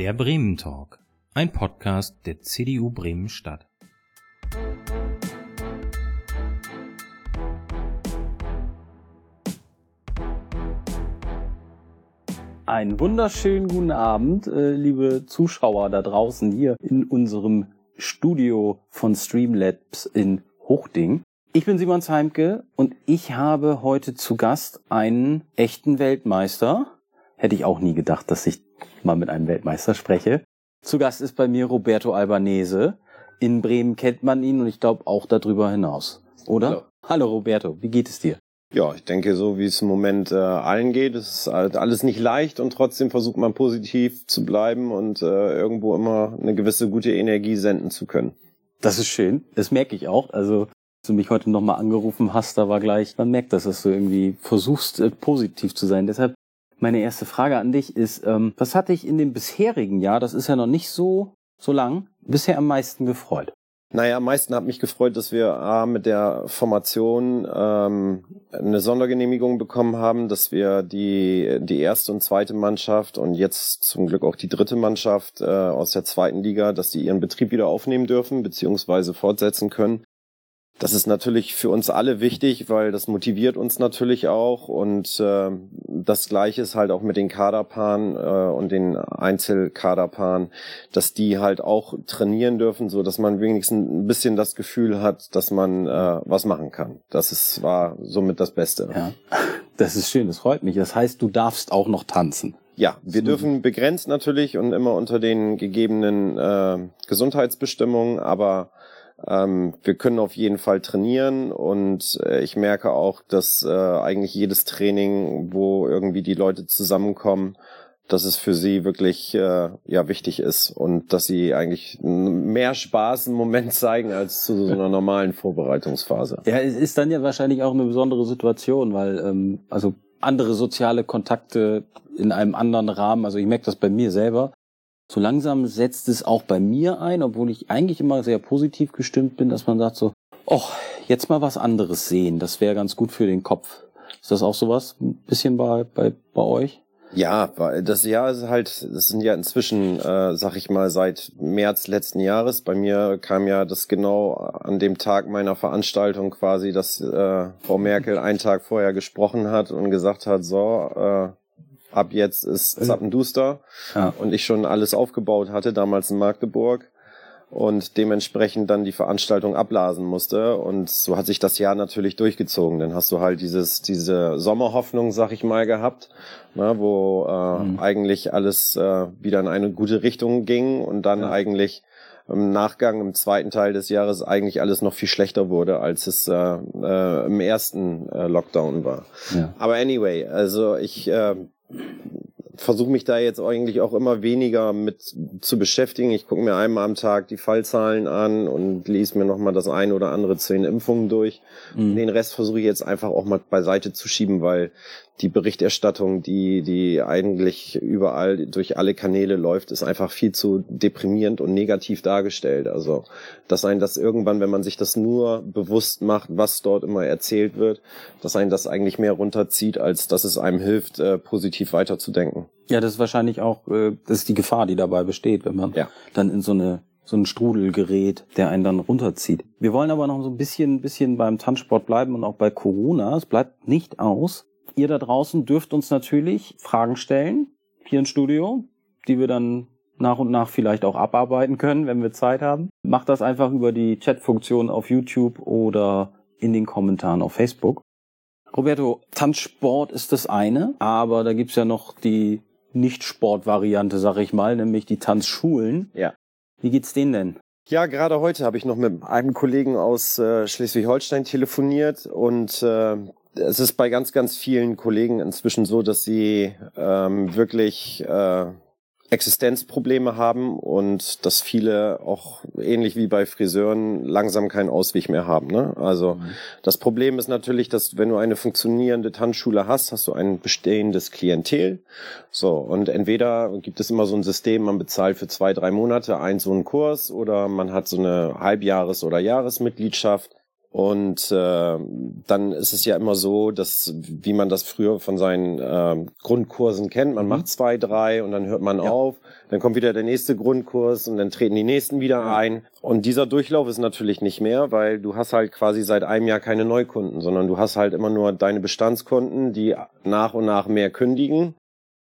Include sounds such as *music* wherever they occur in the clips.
Der Bremen Talk, ein Podcast der CDU Bremen Stadt. Einen wunderschönen guten Abend, äh, liebe Zuschauer da draußen hier in unserem Studio von Streamlabs in Hochding. Ich bin Simon Heimke und ich habe heute zu Gast einen echten Weltmeister. Hätte ich auch nie gedacht, dass ich mal mit einem Weltmeister spreche. Zu Gast ist bei mir Roberto Albanese. In Bremen kennt man ihn und ich glaube auch darüber hinaus. Oder? Hallo. Hallo Roberto, wie geht es dir? Ja, ich denke, so wie es im Moment äh, allen geht, es ist halt alles nicht leicht und trotzdem versucht man positiv zu bleiben und äh, irgendwo immer eine gewisse gute Energie senden zu können. Das ist schön. Das merke ich auch. Also, als du mich heute nochmal angerufen hast, da war gleich, man merkt, dass du irgendwie versuchst, äh, positiv zu sein. Deshalb meine erste Frage an dich ist, ähm, was hat dich in dem bisherigen Jahr, das ist ja noch nicht so, so lang, bisher am meisten gefreut? Naja, am meisten hat mich gefreut, dass wir A, mit der Formation ähm, eine Sondergenehmigung bekommen haben, dass wir die, die erste und zweite Mannschaft und jetzt zum Glück auch die dritte Mannschaft äh, aus der zweiten Liga, dass die ihren Betrieb wieder aufnehmen dürfen, beziehungsweise fortsetzen können. Das ist natürlich für uns alle wichtig, weil das motiviert uns natürlich auch. Und äh, das Gleiche ist halt auch mit den Kaderpaaren äh, und den Einzelkaderpaaren, dass die halt auch trainieren dürfen, so dass man wenigstens ein bisschen das Gefühl hat, dass man äh, was machen kann. Das ist, war somit das Beste. Ja, *laughs* das ist schön, das freut mich. Das heißt, du darfst auch noch tanzen. Ja, wir dürfen begrenzt natürlich und immer unter den gegebenen äh, Gesundheitsbestimmungen, aber ähm, wir können auf jeden Fall trainieren und äh, ich merke auch, dass äh, eigentlich jedes Training, wo irgendwie die Leute zusammenkommen, dass es für sie wirklich äh, ja wichtig ist und dass sie eigentlich mehr Spaß im Moment zeigen als zu so einer normalen Vorbereitungsphase. Ja, es ist dann ja wahrscheinlich auch eine besondere Situation, weil ähm, also andere soziale Kontakte in einem anderen Rahmen, also ich merke das bei mir selber, so langsam setzt es auch bei mir ein, obwohl ich eigentlich immer sehr positiv gestimmt bin, dass man sagt so, oh, jetzt mal was anderes sehen, das wäre ganz gut für den Kopf. Ist das auch sowas ein bisschen bei, bei, bei euch? Ja, das Jahr ist halt, das sind ja inzwischen, äh, sag ich mal, seit März letzten Jahres. Bei mir kam ja das genau an dem Tag meiner Veranstaltung quasi, dass äh, Frau Merkel einen Tag vorher gesprochen hat und gesagt hat, so, äh, ab jetzt ist äh. Zappenduster ja. und ich schon alles aufgebaut hatte, damals in Magdeburg und dementsprechend dann die Veranstaltung abblasen musste und so hat sich das Jahr natürlich durchgezogen. Dann hast du halt dieses diese Sommerhoffnung, sag ich mal, gehabt, ne, wo äh, mhm. eigentlich alles äh, wieder in eine gute Richtung ging und dann ja. eigentlich im Nachgang im zweiten Teil des Jahres eigentlich alles noch viel schlechter wurde, als es äh, äh, im ersten äh, Lockdown war. Ja. Aber anyway, also ich äh, versuche mich da jetzt eigentlich auch immer weniger mit zu beschäftigen. Ich gucke mir einmal am Tag die Fallzahlen an und lese mir nochmal das eine oder andere den Impfungen durch. Mhm. Den Rest versuche ich jetzt einfach auch mal beiseite zu schieben, weil die Berichterstattung, die, die eigentlich überall durch alle Kanäle läuft, ist einfach viel zu deprimierend und negativ dargestellt. Also, dass ein das irgendwann, wenn man sich das nur bewusst macht, was dort immer erzählt wird, dass ein das eigentlich mehr runterzieht, als dass es einem hilft, äh, positiv weiterzudenken. Ja, das ist wahrscheinlich auch, äh, das ist die Gefahr, die dabei besteht, wenn man ja. dann in so eine so ein Strudel gerät, der einen dann runterzieht. Wir wollen aber noch so ein bisschen, bisschen beim Tanzsport bleiben und auch bei Corona. Es bleibt nicht aus, Ihr da draußen dürft uns natürlich Fragen stellen, hier im Studio, die wir dann nach und nach vielleicht auch abarbeiten können, wenn wir Zeit haben. Macht das einfach über die Chatfunktion auf YouTube oder in den Kommentaren auf Facebook. Roberto, Tanzsport ist das eine, aber da gibt's ja noch die Nicht-Sport-Variante, sag ich mal, nämlich die Tanzschulen. Ja. Wie geht's denen denn? Ja, gerade heute habe ich noch mit einem Kollegen aus äh, Schleswig-Holstein telefoniert und äh, es ist bei ganz, ganz vielen Kollegen inzwischen so, dass sie ähm, wirklich äh, Existenzprobleme haben und dass viele auch ähnlich wie bei Friseuren langsam keinen Ausweg mehr haben. Ne? Also mhm. das Problem ist natürlich, dass wenn du eine funktionierende Tanzschule hast, hast du ein bestehendes Klientel. So und entweder gibt es immer so ein System, man bezahlt für zwei, drei Monate ein so einen Kurs oder man hat so eine Halbjahres- oder Jahresmitgliedschaft Und äh, dann ist es ja immer so, dass, wie man das früher von seinen äh, Grundkursen kennt, man mhm. macht zwei, drei und dann hört man ja. auf, dann kommt wieder der nächste Grundkurs und dann treten die nächsten wieder ein. Und dieser Durchlauf ist natürlich nicht mehr, weil du hast halt quasi seit einem Jahr keine Neukunden, sondern du hast halt immer nur deine Bestandskunden, die nach und nach mehr kündigen.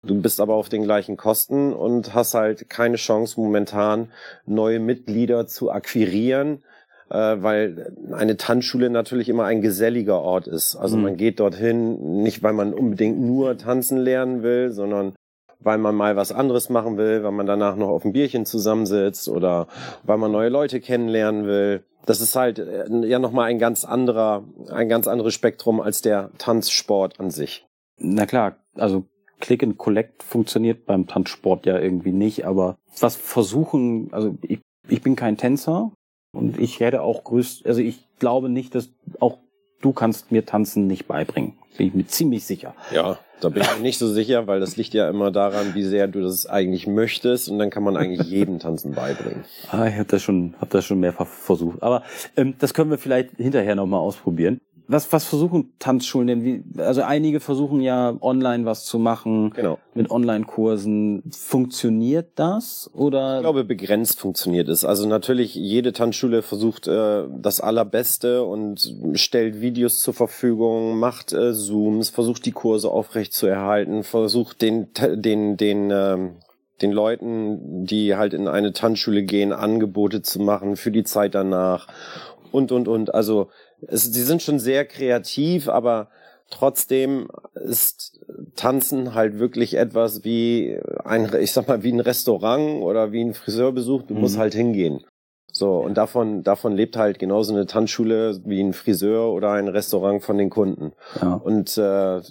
Du bist aber auf den gleichen Kosten und hast halt keine Chance momentan neue Mitglieder zu akquirieren weil eine Tanzschule natürlich immer ein geselliger Ort ist. Also mhm. man geht dorthin nicht, weil man unbedingt nur tanzen lernen will, sondern weil man mal was anderes machen will, weil man danach noch auf ein Bierchen zusammensitzt oder weil man neue Leute kennenlernen will. Das ist halt äh, ja nochmal ein ganz anderer, ein ganz anderes Spektrum als der Tanzsport an sich. Na klar, also Click and Collect funktioniert beim Tanzsport ja irgendwie nicht, aber was versuchen, also ich, ich bin kein Tänzer, und ich hätte auch größt, also ich glaube nicht, dass auch du kannst mir Tanzen nicht beibringen. Bin ich mir ziemlich sicher. Ja, da bin ich mir nicht so sicher, weil das liegt ja immer daran, wie sehr du das eigentlich möchtest und dann kann man eigentlich jeden Tanzen beibringen. Ah, ich habe das schon, hab das schon mehrfach versucht. Aber ähm, das können wir vielleicht hinterher nochmal ausprobieren was, was versuchen Tanzschulen denn? Wie, also einige versuchen ja online was zu machen. Genau. Mit Online-Kursen. Funktioniert das oder? Ich glaube, begrenzt funktioniert es. Also natürlich, jede Tanzschule versucht äh, das Allerbeste und stellt Videos zur Verfügung, macht äh, Zooms, versucht die Kurse aufrecht zu erhalten, versucht den, den, den, ähm, den Leuten, die halt in eine Tanzschule gehen, Angebote zu machen für die Zeit danach und, und, und. Also es, sie sind schon sehr kreativ, aber trotzdem ist Tanzen halt wirklich etwas wie ein, ich sag mal, wie ein Restaurant oder wie ein Friseurbesuch. Du mhm. musst halt hingehen. So, und davon, davon lebt halt genauso eine Tanzschule wie ein Friseur oder ein Restaurant von den Kunden. Ja. Und äh,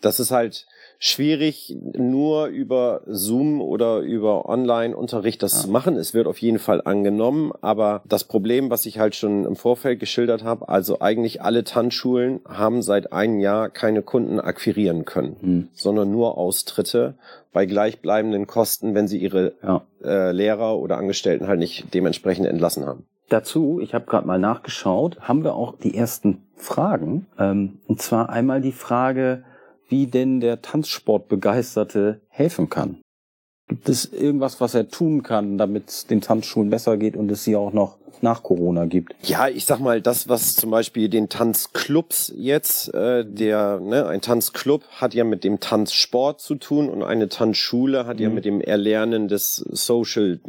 das ist halt, schwierig, nur über Zoom oder über Online-Unterricht das ja. zu machen. Es wird auf jeden Fall angenommen, aber das Problem, was ich halt schon im Vorfeld geschildert habe, also eigentlich alle Tanzschulen haben seit einem Jahr keine Kunden akquirieren können, mhm. sondern nur Austritte bei gleichbleibenden Kosten, wenn sie ihre ja. äh, Lehrer oder Angestellten halt nicht dementsprechend entlassen haben. Dazu, ich habe gerade mal nachgeschaut, haben wir auch die ersten Fragen. Ähm, und zwar einmal die Frage, wie denn der Tanzsportbegeisterte helfen kann. Gibt es irgendwas, was er tun kann, damit es den Tanzschulen besser geht und es sie auch noch nach Corona gibt? Ja, ich sag mal, das, was zum Beispiel den Tanzclubs jetzt, äh, der, ne, ein Tanzclub hat ja mit dem Tanzsport zu tun und eine Tanzschule hat mhm. ja mit dem Erlernen des Social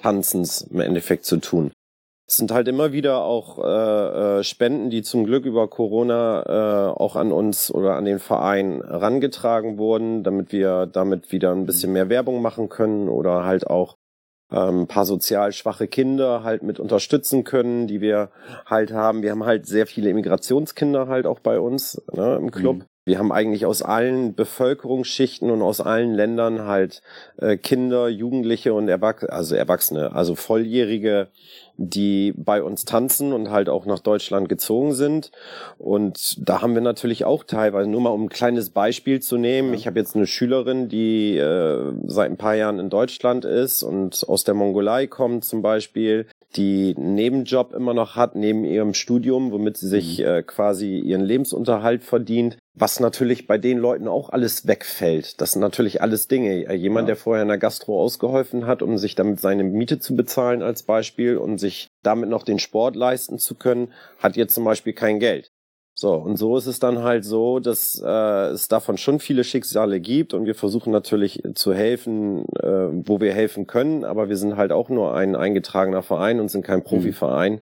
Tanzens im Endeffekt zu tun. Es sind halt immer wieder auch äh, äh, Spenden, die zum Glück über Corona äh, auch an uns oder an den Verein rangetragen wurden, damit wir damit wieder ein bisschen mehr Werbung machen können oder halt auch ähm, paar sozial schwache Kinder halt mit unterstützen können, die wir halt haben. Wir haben halt sehr viele Immigrationskinder halt auch bei uns ne, im Club. Mhm. Wir haben eigentlich aus allen Bevölkerungsschichten und aus allen Ländern halt äh, Kinder, Jugendliche und Erwachsene, also Erwachsene, also Volljährige die bei uns tanzen und halt auch nach Deutschland gezogen sind. Und da haben wir natürlich auch teilweise, nur mal um ein kleines Beispiel zu nehmen, ich habe jetzt eine Schülerin, die äh, seit ein paar Jahren in Deutschland ist und aus der Mongolei kommt zum Beispiel, die einen Nebenjob immer noch hat, neben ihrem Studium, womit sie sich mhm. äh, quasi ihren Lebensunterhalt verdient. Was natürlich bei den Leuten auch alles wegfällt. Das sind natürlich alles Dinge. Äh, jemand, ja. der vorher in der Gastro ausgeholfen hat, um sich damit seine Miete zu bezahlen als Beispiel und sich damit noch den Sport leisten zu können, hat jetzt zum Beispiel kein Geld. So, und so ist es dann halt so, dass äh, es davon schon viele Schicksale gibt und wir versuchen natürlich zu helfen, äh, wo wir helfen können, aber wir sind halt auch nur ein eingetragener Verein und sind kein mhm. Profiverein. Mhm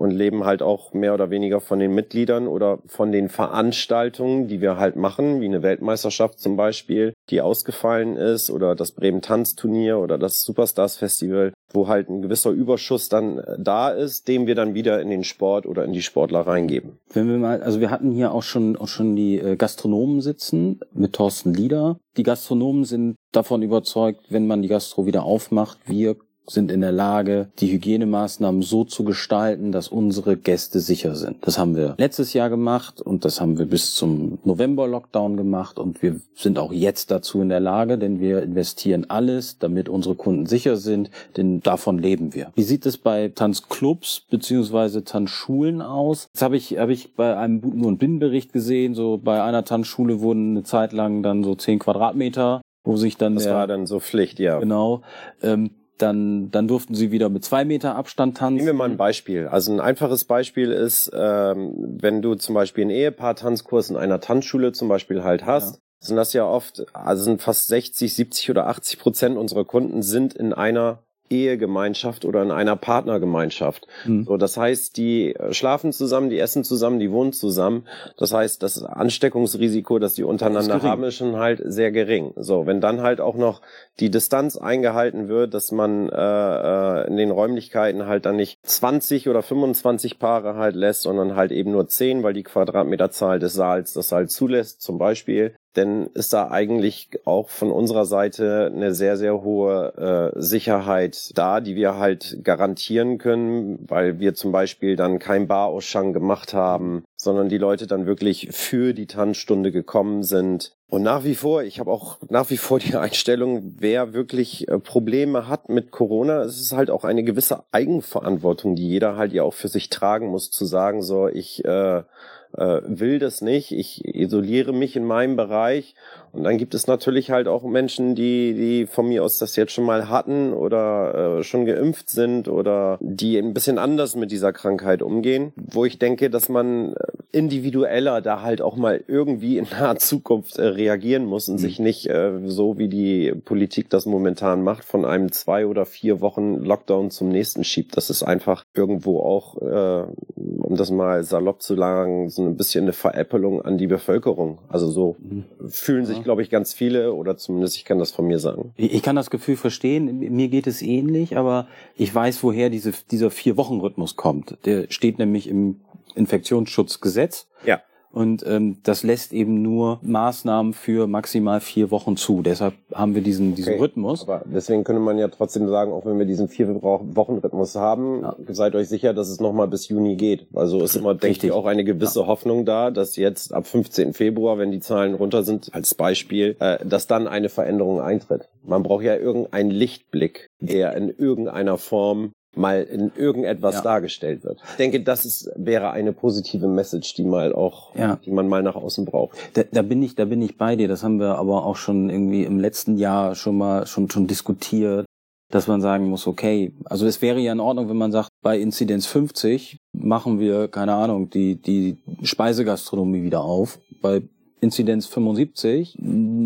und leben halt auch mehr oder weniger von den Mitgliedern oder von den Veranstaltungen, die wir halt machen, wie eine Weltmeisterschaft zum Beispiel, die ausgefallen ist oder das Bremen Tanzturnier oder das Superstars Festival, wo halt ein gewisser Überschuss dann äh, da ist, den wir dann wieder in den Sport oder in die Sportler reingeben. Wenn wir mal, also wir hatten hier auch schon auch schon die äh, Gastronomen sitzen mit Thorsten Lieder. Die Gastronomen sind davon überzeugt, wenn man die Gastro wieder aufmacht, wir sind in der Lage, die Hygienemaßnahmen so zu gestalten, dass unsere Gäste sicher sind. Das haben wir letztes Jahr gemacht und das haben wir bis zum November-Lockdown gemacht und wir sind auch jetzt dazu in der Lage, denn wir investieren alles, damit unsere Kunden sicher sind, denn davon leben wir. Wie sieht es bei Tanzclubs beziehungsweise Tanzschulen aus? Jetzt habe ich, habe ich bei einem nur einen Binnenbericht gesehen, so bei einer Tanzschule wurden eine Zeit lang dann so zehn Quadratmeter wo sich dann das der, war dann so Pflicht, ja. Genau. Ähm, dann, dann durften sie wieder mit zwei Meter Abstand tanzen. Nehmen wir mal ein Beispiel. Also ein einfaches Beispiel ist, ähm, wenn du zum Beispiel einen Ehepaar-Tanzkurs in einer Tanzschule zum Beispiel halt hast, ja. sind das ja oft, also sind fast 60, 70 oder 80 Prozent unserer Kunden sind in einer Ehegemeinschaft oder in einer Partnergemeinschaft. Mhm. So, das heißt, die äh, schlafen zusammen, die essen zusammen, die wohnen zusammen. Das heißt, das Ansteckungsrisiko, das die untereinander ist haben, ist schon halt sehr gering. So, wenn dann halt auch noch die Distanz eingehalten wird, dass man äh, äh in den Räumlichkeiten halt dann nicht 20 oder 25 Paare halt lässt, sondern halt eben nur 10, weil die Quadratmeterzahl des Saals das halt zulässt, zum Beispiel, denn ist da eigentlich auch von unserer Seite eine sehr, sehr hohe äh, Sicherheit da, die wir halt garantieren können, weil wir zum Beispiel dann kein Barausschank gemacht haben, sondern die Leute dann wirklich für die Tanzstunde gekommen sind. Und nach wie vor, ich habe auch nach wie vor die Einstellung, wer wirklich äh, Probleme hat mit Corona, es ist halt auch eine gewisse Eigenverantwortung, die jeder halt ja auch für sich tragen muss, zu sagen, so, ich äh, will das nicht, ich isoliere mich in meinem Bereich. Und dann gibt es natürlich halt auch Menschen, die, die von mir aus das jetzt schon mal hatten oder äh, schon geimpft sind oder die ein bisschen anders mit dieser Krankheit umgehen, wo ich denke, dass man äh, individueller da halt auch mal irgendwie in naher Zukunft äh, reagieren muss und mhm. sich nicht äh, so wie die Politik das momentan macht, von einem zwei oder vier Wochen Lockdown zum nächsten schiebt. Das ist einfach irgendwo auch, äh, um das mal salopp zu sagen, so ein bisschen eine Veräppelung an die Bevölkerung. Also so mhm. fühlen sich, glaube ich, ganz viele oder zumindest ich kann das von mir sagen. Ich kann das Gefühl verstehen. Mir geht es ähnlich, aber ich weiß, woher diese, dieser Vier-Wochen-Rhythmus kommt. Der steht nämlich im Infektionsschutzgesetz. Ja. Und ähm, das lässt eben nur Maßnahmen für maximal vier Wochen zu. Deshalb haben wir diesen, diesen okay. Rhythmus. Aber deswegen könnte man ja trotzdem sagen, auch wenn wir diesen vier Wochen Rhythmus haben, ja. seid euch sicher, dass es nochmal bis Juni geht. Also ist immer, denke ich, auch eine gewisse ja. Hoffnung da, dass jetzt ab 15. Februar, wenn die Zahlen runter sind, als Beispiel, äh, dass dann eine Veränderung eintritt. Man braucht ja irgendeinen Lichtblick, der in irgendeiner Form mal in irgendetwas ja. dargestellt wird. Ich denke, das ist, wäre eine positive Message, die mal auch, ja. die man mal nach außen braucht. Da, da bin ich, da bin ich bei dir. Das haben wir aber auch schon irgendwie im letzten Jahr schon mal schon schon diskutiert, dass man sagen muss, okay, also es wäre ja in Ordnung, wenn man sagt, bei Inzidenz 50 machen wir keine Ahnung die die Speisegastronomie wieder auf. Bei Inzidenz 75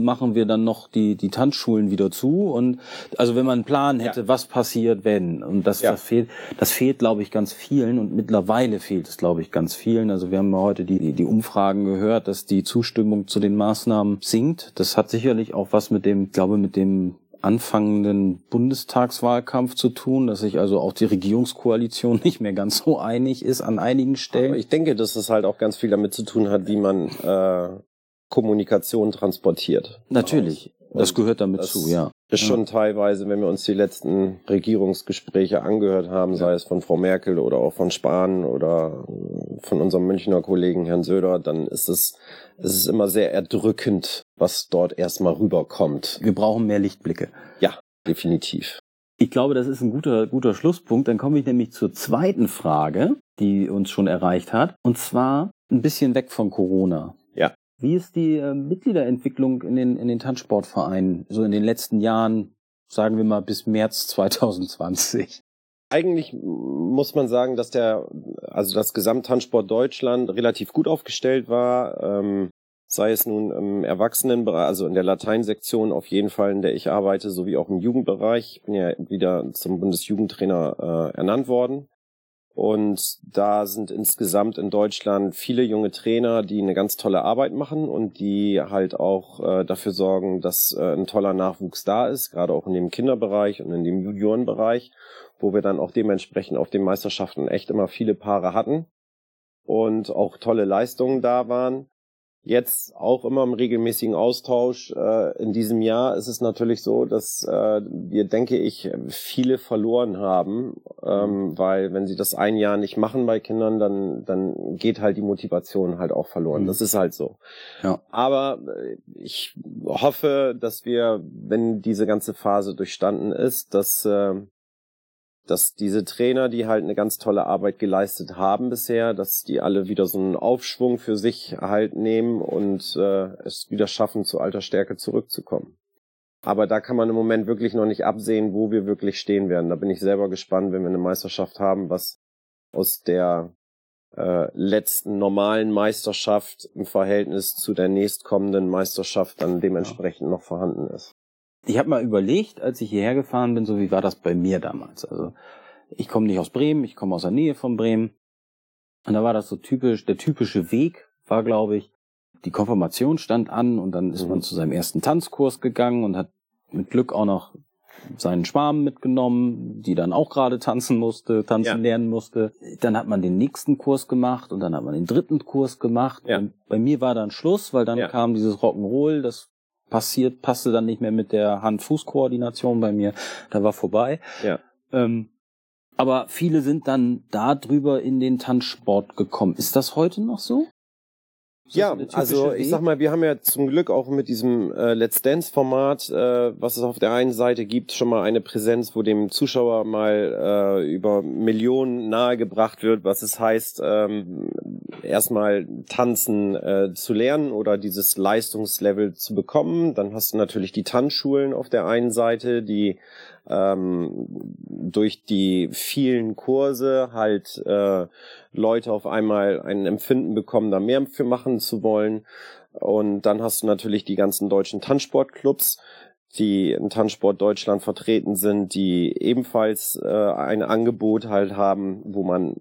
machen wir dann noch die, die Tanzschulen wieder zu. Und also wenn man einen Plan hätte, ja. was passiert, wenn. Und das, ja. das fehlt, das fehlt, glaube ich, ganz vielen. Und mittlerweile fehlt es, glaube ich, ganz vielen. Also wir haben ja heute die, die Umfragen gehört, dass die Zustimmung zu den Maßnahmen sinkt. Das hat sicherlich auch was mit dem, glaube mit dem anfangenden Bundestagswahlkampf zu tun, dass sich also auch die Regierungskoalition *laughs* nicht mehr ganz so einig ist an einigen Stellen. Aber ich denke, dass es halt auch ganz viel damit zu tun hat, wie man äh, Kommunikation transportiert. Natürlich. Das gehört damit das zu, ja. Ist schon teilweise, wenn wir uns die letzten Regierungsgespräche angehört haben, sei es von Frau Merkel oder auch von Spahn oder von unserem Münchner Kollegen Herrn Söder, dann ist es, es ist immer sehr erdrückend, was dort erstmal rüberkommt. Wir brauchen mehr Lichtblicke. Ja, definitiv. Ich glaube, das ist ein guter, guter Schlusspunkt. Dann komme ich nämlich zur zweiten Frage, die uns schon erreicht hat. Und zwar ein bisschen weg von Corona. Wie ist die äh, Mitgliederentwicklung in den, in den Tanzsportvereinen so in den letzten Jahren, sagen wir mal bis März 2020? Eigentlich muss man sagen, dass der, also das Gesamttanzsport Deutschland relativ gut aufgestellt war. Ähm, sei es nun im Erwachsenenbereich, also in der Lateinsektion auf jeden Fall, in der ich arbeite, sowie auch im Jugendbereich. Ich bin ja wieder zum Bundesjugendtrainer äh, ernannt worden. Und da sind insgesamt in Deutschland viele junge Trainer, die eine ganz tolle Arbeit machen und die halt auch äh, dafür sorgen, dass äh, ein toller Nachwuchs da ist, gerade auch in dem Kinderbereich und in dem Juniorenbereich, wo wir dann auch dementsprechend auf den Meisterschaften echt immer viele Paare hatten und auch tolle Leistungen da waren. Jetzt auch immer im regelmäßigen Austausch. Äh, in diesem Jahr ist es natürlich so, dass äh, wir, denke ich, viele verloren haben, ähm, weil wenn sie das ein Jahr nicht machen bei Kindern, dann, dann geht halt die Motivation halt auch verloren. Mhm. Das ist halt so. Ja. Aber äh, ich hoffe, dass wir, wenn diese ganze Phase durchstanden ist, dass äh, dass diese Trainer, die halt eine ganz tolle Arbeit geleistet haben bisher, dass die alle wieder so einen Aufschwung für sich halt nehmen und äh, es wieder schaffen, zu alter Stärke zurückzukommen. Aber da kann man im Moment wirklich noch nicht absehen, wo wir wirklich stehen werden. Da bin ich selber gespannt, wenn wir eine Meisterschaft haben, was aus der äh, letzten normalen Meisterschaft im Verhältnis zu der nächstkommenden Meisterschaft dann dementsprechend ja. noch vorhanden ist ich habe mal überlegt, als ich hierher gefahren bin, so wie war das bei mir damals. Also ich komme nicht aus Bremen, ich komme aus der Nähe von Bremen. Und da war das so typisch, der typische Weg war, glaube ich, die Konfirmation stand an und dann ist mhm. man zu seinem ersten Tanzkurs gegangen und hat mit Glück auch noch seinen Schwarm mitgenommen, die dann auch gerade tanzen musste, tanzen ja. lernen musste. Dann hat man den nächsten Kurs gemacht und dann hat man den dritten Kurs gemacht. Ja. Und bei mir war dann Schluss, weil dann ja. kam dieses Rock'n'Roll, das passiert, passte dann nicht mehr mit der Hand-Fuß-Koordination bei mir. Da war vorbei. Ja. Ähm, aber viele sind dann darüber in den Tanzsport gekommen. Ist das heute noch so? Ja, also ich sag mal, wir haben ja zum Glück auch mit diesem äh, Let's Dance Format, äh, was es auf der einen Seite gibt, schon mal eine Präsenz, wo dem Zuschauer mal äh, über Millionen nahegebracht wird, was es heißt, ähm, erstmal tanzen äh, zu lernen oder dieses Leistungslevel zu bekommen. Dann hast du natürlich die Tanzschulen auf der einen Seite, die ähm, durch die vielen Kurse halt äh, Leute auf einmal ein Empfinden bekommen, da mehr für machen zu wollen. Und dann hast du natürlich die ganzen deutschen Tanzsportclubs, die in Tanzsport Deutschland vertreten sind, die ebenfalls äh, ein Angebot halt haben, wo man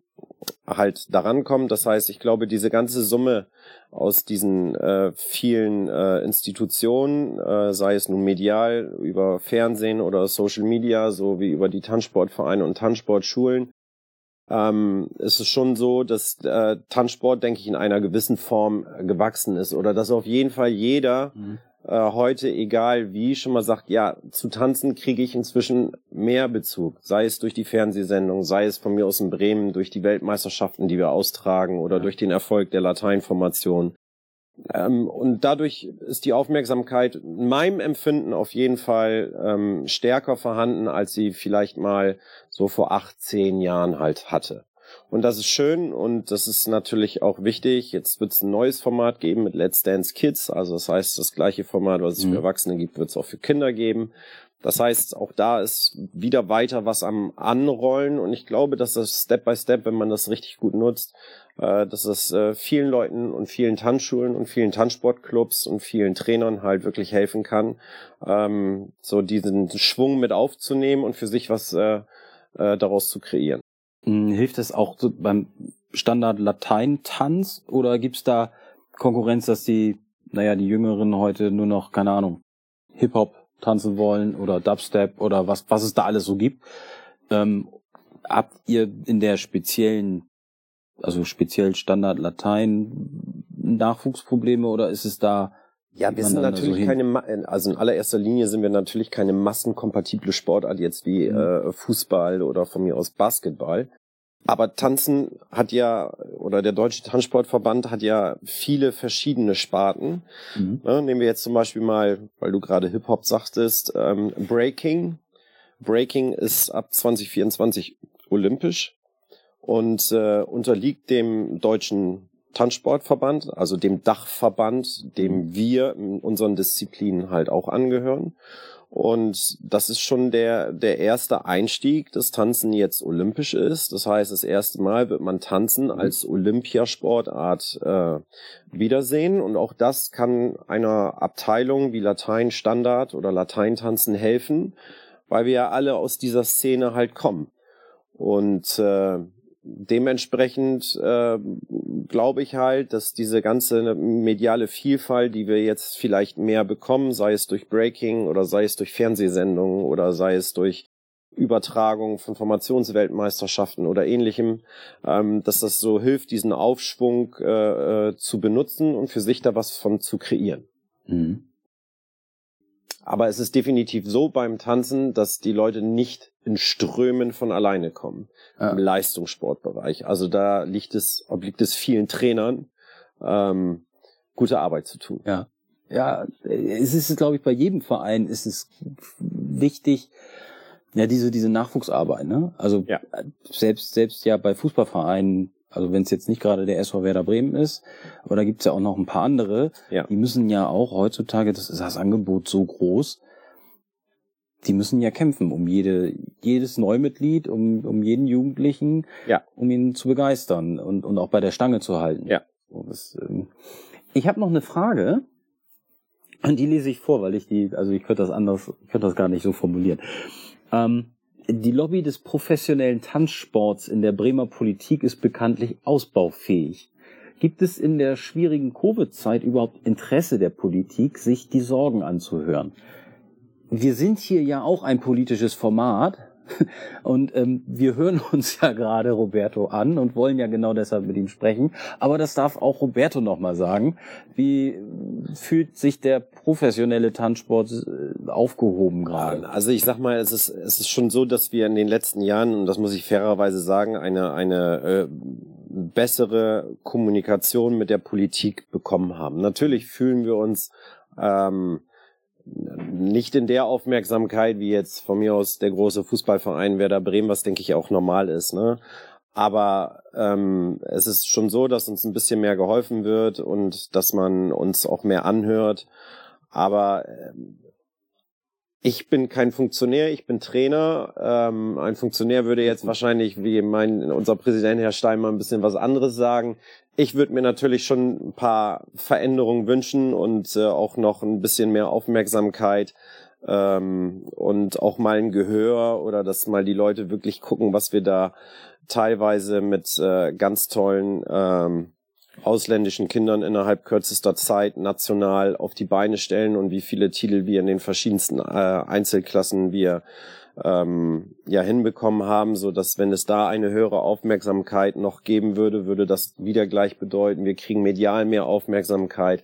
halt daran kommt. Das heißt, ich glaube, diese ganze Summe aus diesen äh, vielen äh, Institutionen, äh, sei es nun medial, über Fernsehen oder Social Media, so wie über die Tanzsportvereine und Tanzsportschulen, ähm, ist es schon so, dass äh, Tanzsport, denke ich, in einer gewissen Form gewachsen ist oder dass auf jeden Fall jeder mhm äh, heute, egal wie, schon mal sagt, ja, zu tanzen kriege ich inzwischen mehr Bezug. Sei es durch die Fernsehsendung, sei es von mir aus in Bremen, durch die Weltmeisterschaften, die wir austragen oder durch den Erfolg der Lateinformation. Ähm, und dadurch ist die Aufmerksamkeit in meinem Empfinden auf jeden Fall ähm, stärker vorhanden, als sie vielleicht mal so vor acht, zehn Jahren halt hatte. Und das ist schön und das ist natürlich auch wichtig. Jetzt wird es ein neues Format geben mit Let's Dance Kids. Also das heißt, das gleiche Format, was es mhm. für Erwachsene gibt, wird es auch für Kinder geben. Das heißt, auch da ist wieder weiter was am Anrollen und ich glaube, dass das Step by Step, wenn man das richtig gut nutzt, äh, dass es äh, vielen Leuten und vielen Tanzschulen und vielen Tanzsportclubs und vielen Trainern halt wirklich helfen kann, ähm, so diesen Schwung mit aufzunehmen und für sich was äh, äh, daraus zu kreieren. Hm, hilft es auch so beim Standard Latein-Tanz oder gibt's da Konkurrenz, dass die, naja, die Jüngeren heute nur noch, keine Ahnung, Hip-Hop tanzen wollen oder Dubstep oder was, was es da alles so gibt? Ähm, habt ihr in der speziellen, also speziell Standard Latein Nachwuchsprobleme oder ist es da ja, wir sind natürlich so keine, also in allererster Linie sind wir natürlich keine massenkompatible Sportart jetzt wie mhm. äh, Fußball oder von mir aus Basketball. Aber Tanzen hat ja, oder der Deutsche Tanzsportverband hat ja viele verschiedene Sparten. Mhm. Ja, nehmen wir jetzt zum Beispiel mal, weil du gerade Hip-Hop sagtest, ähm, Breaking. Breaking ist ab 2024 olympisch und äh, unterliegt dem Deutschen Tanzsportverband, also dem Dachverband, dem wir in unseren Disziplinen halt auch angehören. Und das ist schon der, der erste Einstieg, dass Tanzen jetzt olympisch ist. Das heißt, das erste Mal wird man Tanzen mhm. als Olympiasportart äh, wiedersehen. Und auch das kann einer Abteilung wie Latein Standard oder Lateintanzen helfen, weil wir ja alle aus dieser Szene halt kommen. Und äh, dementsprechend äh, glaube ich halt, dass diese ganze mediale Vielfalt, die wir jetzt vielleicht mehr bekommen, sei es durch Breaking oder sei es durch Fernsehsendungen oder sei es durch Übertragung von Formationsweltmeisterschaften oder ähnlichem, ähm, dass das so hilft, diesen Aufschwung äh, äh, zu benutzen und für sich da was von zu kreieren. Mhm. Aber es ist definitiv so beim Tanzen, dass die Leute nicht in Strömen von alleine kommen ja. im Leistungssportbereich. Also da liegt es, obliegt es vielen Trainern, ähm, gute Arbeit zu tun. Ja. Ja, es ist, glaube ich, bei jedem Verein ist es wichtig, ja, diese, diese Nachwuchsarbeit, ne? Also ja. selbst, selbst ja bei Fußballvereinen, also wenn es jetzt nicht gerade der SV Werder Bremen ist, aber da gibt's ja auch noch ein paar andere, ja. die müssen ja auch heutzutage, das ist das Angebot so groß, die müssen ja kämpfen um jede, jedes Neumitglied, um, um jeden Jugendlichen, ja. um ihn zu begeistern und, und auch bei der Stange zu halten. Ja. Das, ähm, ich habe noch eine Frage, und die lese ich vor, weil ich die, also ich könnte das anders, ich könnte das gar nicht so formulieren. Ähm, die Lobby des professionellen Tanzsports in der Bremer Politik ist bekanntlich ausbaufähig. Gibt es in der schwierigen Covid-Zeit überhaupt Interesse der Politik, sich die Sorgen anzuhören? Wir sind hier ja auch ein politisches Format, *laughs* und ähm, wir hören uns ja gerade Roberto an und wollen ja genau deshalb mit ihm sprechen. Aber das darf auch Roberto nochmal sagen. Wie fühlt sich der professionelle Tanzsport äh, aufgehoben gerade? Also ich sag mal, es ist, es ist schon so, dass wir in den letzten Jahren, und das muss ich fairerweise sagen, eine, eine äh, bessere Kommunikation mit der Politik bekommen haben. Natürlich fühlen wir uns ähm, nicht in der Aufmerksamkeit wie jetzt von mir aus der große Fußballverein Werder Bremen, was denke ich auch normal ist, ne? Aber ähm, es ist schon so, dass uns ein bisschen mehr geholfen wird und dass man uns auch mehr anhört. Aber ähm, ich bin kein Funktionär, ich bin Trainer. Ähm, ein Funktionär würde jetzt wahrscheinlich, wie mein unser Präsident Herr Steinmann, ein bisschen was anderes sagen. Ich würde mir natürlich schon ein paar Veränderungen wünschen und äh, auch noch ein bisschen mehr Aufmerksamkeit ähm, und auch mal ein Gehör oder dass mal die Leute wirklich gucken, was wir da teilweise mit äh, ganz tollen ähm, ausländischen Kindern innerhalb kürzester Zeit national auf die Beine stellen und wie viele Titel wir in den verschiedensten äh, Einzelklassen wir ähm, ja hinbekommen haben, so dass wenn es da eine höhere Aufmerksamkeit noch geben würde, würde das wieder gleich bedeuten, wir kriegen medial mehr Aufmerksamkeit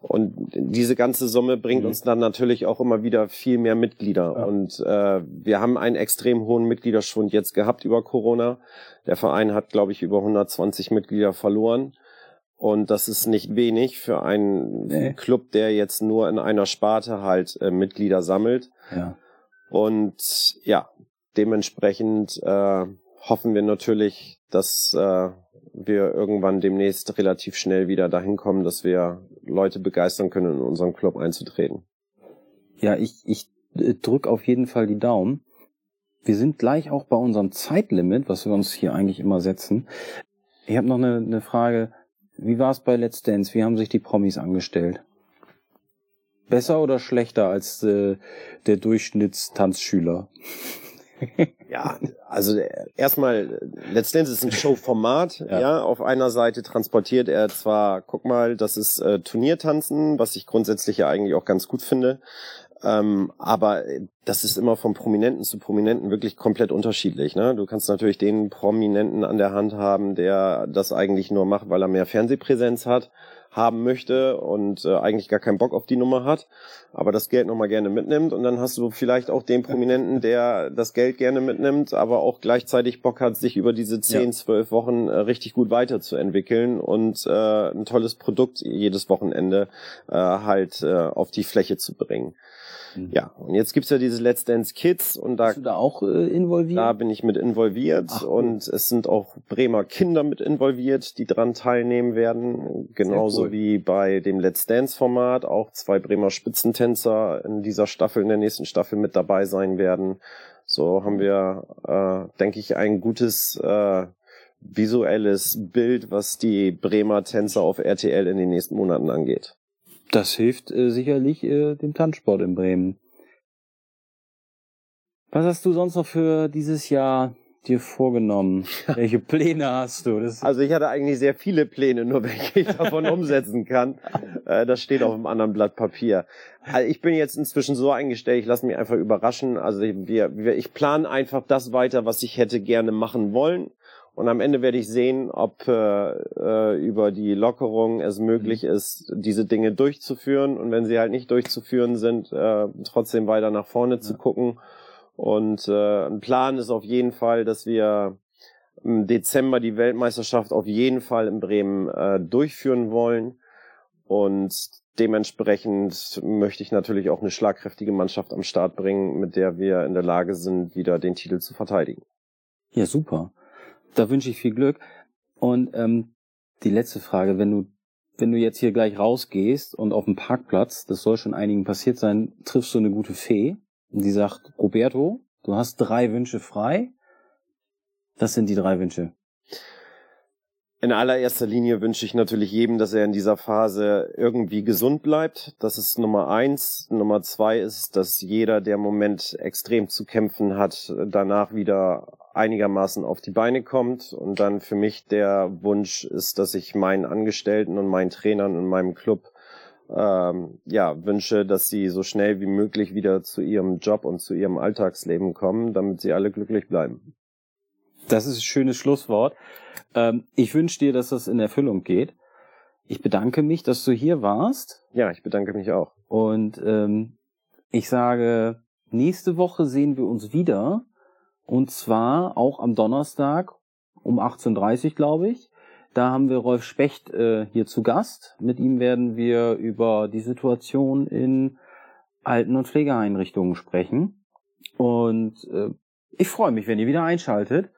und diese ganze Summe bringt mhm. uns dann natürlich auch immer wieder viel mehr Mitglieder ja. und äh, wir haben einen extrem hohen Mitgliederschwund jetzt gehabt über Corona. Der Verein hat, glaube ich, über 120 Mitglieder verloren. Und das ist nicht wenig für einen nee. Club, der jetzt nur in einer Sparte halt äh, Mitglieder sammelt. Ja. Und ja, dementsprechend äh, hoffen wir natürlich, dass äh, wir irgendwann demnächst relativ schnell wieder dahin kommen, dass wir Leute begeistern können, in unseren Club einzutreten. Ja, ich, ich äh, drück auf jeden Fall die Daumen. Wir sind gleich auch bei unserem Zeitlimit, was wir uns hier eigentlich immer setzen. Ich habe noch eine, eine Frage. Wie war es bei Let's Dance? Wie haben sich die Promis angestellt? Besser oder schlechter als äh, der Durchschnittstanzschüler? *laughs* ja, also erstmal, Let's Dance ist ein *laughs* Showformat, ja. ja. Auf einer Seite transportiert er zwar, guck mal, das ist äh, Turniertanzen, was ich grundsätzlich ja eigentlich auch ganz gut finde. Ähm, aber das ist immer von Prominenten zu Prominenten wirklich komplett unterschiedlich. Ne? Du kannst natürlich den Prominenten an der Hand haben, der das eigentlich nur macht, weil er mehr Fernsehpräsenz hat haben möchte und äh, eigentlich gar keinen Bock auf die Nummer hat, aber das Geld nochmal gerne mitnimmt. Und dann hast du vielleicht auch den Prominenten, der das Geld gerne mitnimmt, aber auch gleichzeitig Bock hat, sich über diese zehn, zwölf ja. Wochen äh, richtig gut weiterzuentwickeln und äh, ein tolles Produkt jedes Wochenende äh, halt äh, auf die Fläche zu bringen. Mhm. Ja, und jetzt gibt's ja diese Let's Dance Kids und da, Bist du da auch äh, involviert? Da bin ich mit involviert Ach, und es sind auch Bremer Kinder mit involviert, die dran teilnehmen werden, genauso cool. wie bei dem Let's Dance Format auch zwei Bremer Spitzentänzer in dieser Staffel, in der nächsten Staffel mit dabei sein werden. So haben wir, äh, denke ich, ein gutes äh, visuelles Bild, was die Bremer Tänzer auf RTL in den nächsten Monaten angeht. Das hilft äh, sicherlich äh, dem Tanzsport in Bremen. Was hast du sonst noch für dieses Jahr dir vorgenommen? *laughs* Welche Pläne hast du? Das also ich hatte eigentlich sehr viele Pläne, nur *laughs* welche ich davon umsetzen kann. Äh, das steht auf einem anderen Blatt Papier. Also ich bin jetzt inzwischen so eingestellt, ich lasse mich einfach überraschen. Also wir, wir, ich plane einfach das weiter, was ich hätte gerne machen wollen. Und am Ende werde ich sehen, ob äh, äh, über die Lockerung es möglich mhm. ist, diese Dinge durchzuführen. Und wenn sie halt nicht durchzuführen sind, äh, trotzdem weiter nach vorne ja. zu gucken. Und äh, ein Plan ist auf jeden Fall, dass wir im Dezember die Weltmeisterschaft auf jeden Fall in Bremen äh, durchführen wollen. Und dementsprechend möchte ich natürlich auch eine schlagkräftige Mannschaft am Start bringen, mit der wir in der Lage sind, wieder den Titel zu verteidigen. Ja, super da wünsche ich viel Glück. Und ähm, die letzte Frage, wenn du wenn du jetzt hier gleich rausgehst und auf dem Parkplatz, das soll schon einigen passiert sein, triffst du eine gute Fee und die sagt, Roberto, du hast drei Wünsche frei. Was sind die drei Wünsche? In allererster Linie wünsche ich natürlich jedem, dass er in dieser Phase irgendwie gesund bleibt. Das ist Nummer eins. Nummer zwei ist, dass jeder, der im Moment extrem zu kämpfen hat, danach wieder einigermaßen auf die Beine kommt. Und dann für mich der Wunsch ist, dass ich meinen Angestellten und meinen Trainern und meinem Club ähm, ja, wünsche, dass sie so schnell wie möglich wieder zu ihrem Job und zu ihrem Alltagsleben kommen, damit sie alle glücklich bleiben. Das ist ein schönes Schlusswort. Ähm, ich wünsche dir, dass das in Erfüllung geht. Ich bedanke mich, dass du hier warst. Ja, ich bedanke mich auch. Und ähm, ich sage, nächste Woche sehen wir uns wieder und zwar auch am Donnerstag um 18.30 Uhr, glaube ich. Da haben wir Rolf Specht äh, hier zu Gast. Mit ihm werden wir über die Situation in Alten- und Pflegeeinrichtungen sprechen. Und äh, ich freue mich, wenn ihr wieder einschaltet.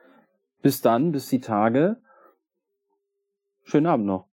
Bis dann, bis die Tage. Schönen Abend noch.